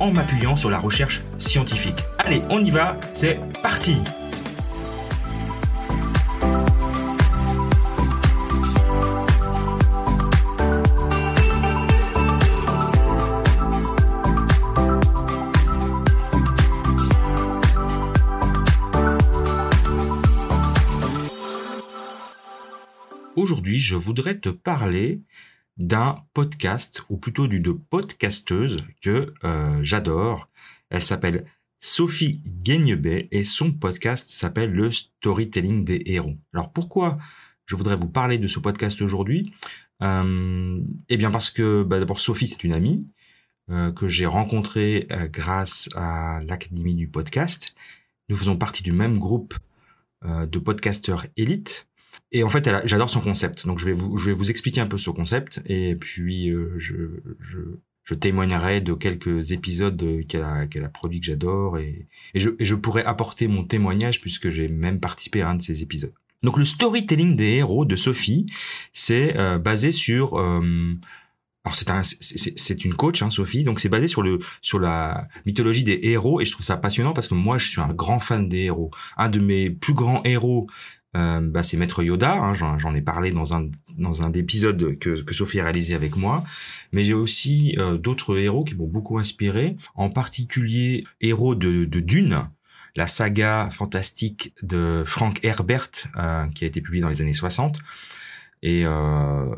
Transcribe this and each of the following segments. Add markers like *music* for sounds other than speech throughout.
en m'appuyant sur la recherche scientifique. Allez, on y va, c'est parti Aujourd'hui, je voudrais te parler d'un podcast, ou plutôt d'une podcasteuse que euh, j'adore. Elle s'appelle Sophie Guignebet et son podcast s'appelle Le Storytelling des héros. Alors pourquoi je voudrais vous parler de ce podcast aujourd'hui? Euh, Eh bien parce que bah, d'abord Sophie c'est une amie euh, que j'ai rencontrée euh, grâce à l'Académie du podcast. Nous faisons partie du même groupe de podcasteurs élites et en fait, j'adore son concept. Donc, je vais vous, je vais vous expliquer un peu ce concept, et puis euh, je, je, je, témoignerai de quelques épisodes qu'elle a, qu'elle a produits que j'adore, et, je, et je pourrais apporter mon témoignage puisque j'ai même participé à un de ces épisodes. Donc, le storytelling des héros de Sophie, c'est euh, basé sur euh, alors c'est un, une coach, hein, Sophie. Donc c'est basé sur le sur la mythologie des héros et je trouve ça passionnant parce que moi je suis un grand fan des héros. Un de mes plus grands héros euh, bah, c'est Maître Yoda, hein, j'en ai parlé dans un dans un épisode que, Sophie a réalisé avec moi, mais j'ai aussi euh, d'autres héros qui m'ont beaucoup inspiré, en particulier héros de, de Dune, la saga fantastique de Frank Herbert euh, qui a été publiée dans les années 60 et, euh,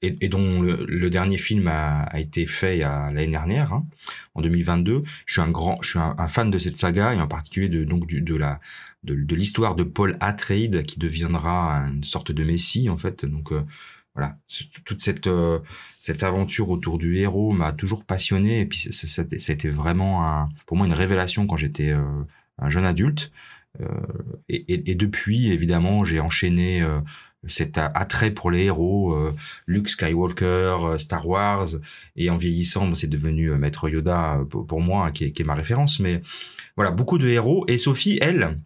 et, et, dont le, dernier film a, a été fait l'année dernière, hein, en 2022. Je suis un grand, je suis un, fan de cette saga et en particulier de donc du, de la de, de l'histoire de Paul Atreides qui deviendra une sorte de messie en fait. Donc euh, voilà, toute cette euh, cette aventure autour du héros m'a toujours passionné et puis été vraiment un, pour moi une révélation quand j'étais euh, un jeune adulte. Et, et, et, depuis, évidemment, j'ai enchaîné cet attrait pour les héros, Luke Skywalker, Star Wars, et en vieillissant, c'est devenu Maître Yoda pour, moi, hein, qui, est, ma référence. Mais voilà, beaucoup de héros. Et Sophie, elle,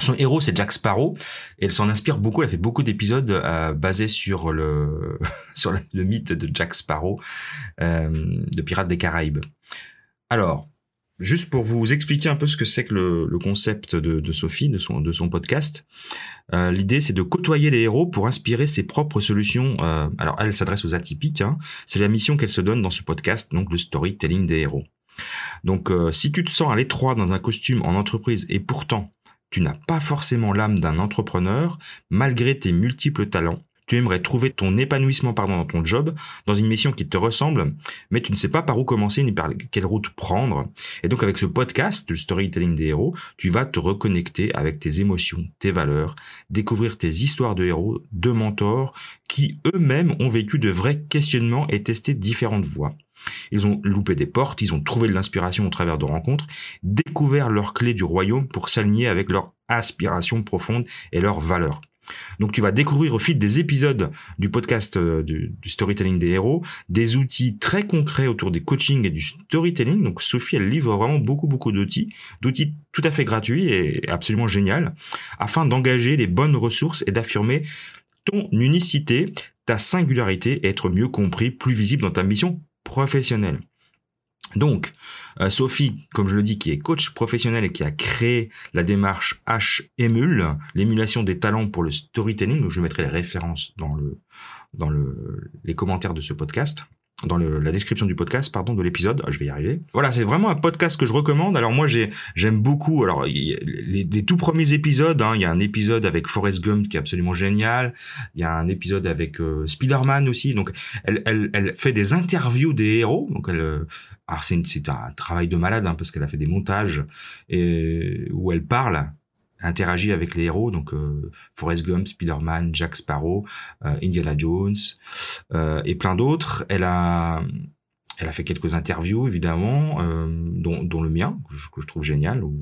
son héros, c'est Jack Sparrow, et elle s'en inspire beaucoup. Elle fait beaucoup d'épisodes euh, basés sur le *laughs* sur le mythe de Jack Sparrow euh, de Pirates des Caraïbes. Alors, juste pour vous expliquer un peu ce que c'est que le, concept de, Sophie, de son de son podcast, euh, l'idée c'est de côtoyer les héros pour inspirer ses propres solutions. Euh, alors, elle s'adresse aux atypiques. Hein. C'est la mission qu'elle se donne dans ce podcast, donc le storytelling des héros. Donc, euh, si tu te sens à l'étroit dans un costume en entreprise et pourtant tu n'as pas forcément l'âme d'un entrepreneur, malgré tes multiples talents. Tu aimerais trouver ton épanouissement pardon, dans ton job, dans une mission qui te ressemble, mais tu ne sais pas par où commencer ni par quelle route prendre. Et donc avec ce podcast, le storytelling des héros, tu vas te reconnecter avec tes émotions, tes valeurs, découvrir tes histoires de héros, de mentors, qui eux-mêmes ont vécu de vrais questionnements et testé différentes voies. Ils ont loupé des portes, ils ont trouvé de l'inspiration au travers de rencontres, découvert leurs clés du royaume pour s'aligner avec leurs aspirations profondes et leurs valeurs. Donc tu vas découvrir au fil des épisodes du podcast euh, du, storytelling des héros des outils très concrets autour des coachings et du storytelling. Donc Sophie, elle livre vraiment beaucoup beaucoup d'outils, d'outils tout à fait gratuits et absolument génial, afin d'engager les bonnes ressources et d'affirmer ton unicité, ta singularité et être mieux compris, plus visible dans ta mission professionnel. Donc, euh, Sophie, comme je le dis, qui est coach professionnel et qui a créé la démarche H-Emule, l'émulation des talents pour le storytelling, je mettrai les références dans le dans le, les commentaires de ce podcast dans le, la description du podcast, pardon, de l'épisode. Ah, je vais y arriver. Voilà, c'est vraiment un podcast que je recommande. Alors moi, j'ai, j'aime beaucoup. Alors les, les, tout premiers épisodes, hein, il y a un épisode avec Forrest Gump qui est absolument génial. Il y a un épisode avec euh, Spider-Man aussi. Donc, elle, elle, elle fait des interviews des héros. Donc, elle, euh, alors c'est un travail de malade hein, parce qu'elle a fait des montages et où elle parle interagit avec les héros, donc euh, Forrest Gump, Spider-Man, Jack Sparrow, euh, Indiana Jones euh, et plein d'autres. Elle a elle a fait quelques interviews, évidemment, euh, dont, le mien, que je, trouve génial, où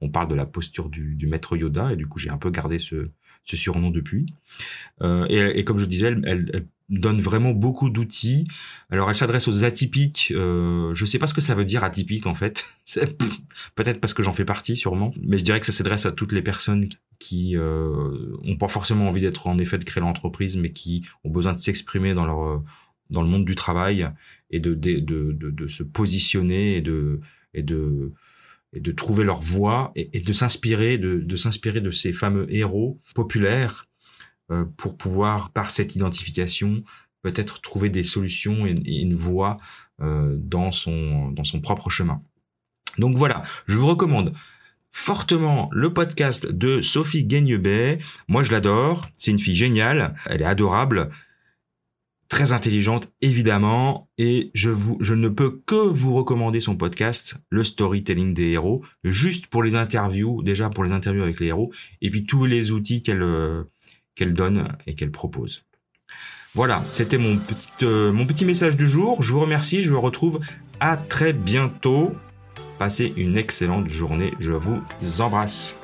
on, parle de la posture du, maître Yoda, et du coup j'ai un peu gardé ce, surnom depuis. Euh, et, comme je disais, elle, donne vraiment beaucoup d'outils. Alors elle s'adresse aux atypiques. Euh, je sais pas ce que ça veut dire atypique en fait. *laughs* Peut-être parce que j'en fais partie sûrement. Mais je dirais que ça s'adresse à toutes les personnes qui euh, ont pas forcément envie d'être en effet de créer l'entreprise, mais qui ont besoin de s'exprimer dans leur dans le monde du travail et de, de, de, de, se positionner et de, et de, et de trouver leur voie et, de s'inspirer de, de s'inspirer de ces fameux héros populaires euh, pour pouvoir par cette identification peut-être trouver des solutions et, une voie euh, dans son dans son propre chemin. Donc voilà, je vous recommande fortement le podcast de Sophie Gaignebet. Moi, je l'adore. C'est une fille géniale. Elle est adorable très intelligente évidemment et je vous je ne peux que vous recommander son podcast le storytelling des héros juste pour les interviews déjà pour les interviews avec les héros et puis tous les outils qu'elle euh, qu'elle donne et qu'elle propose. Voilà, c'était mon petit euh, mon petit message du jour. Je vous remercie, je vous retrouve à très bientôt. Passez une excellente journée, je vous embrasse.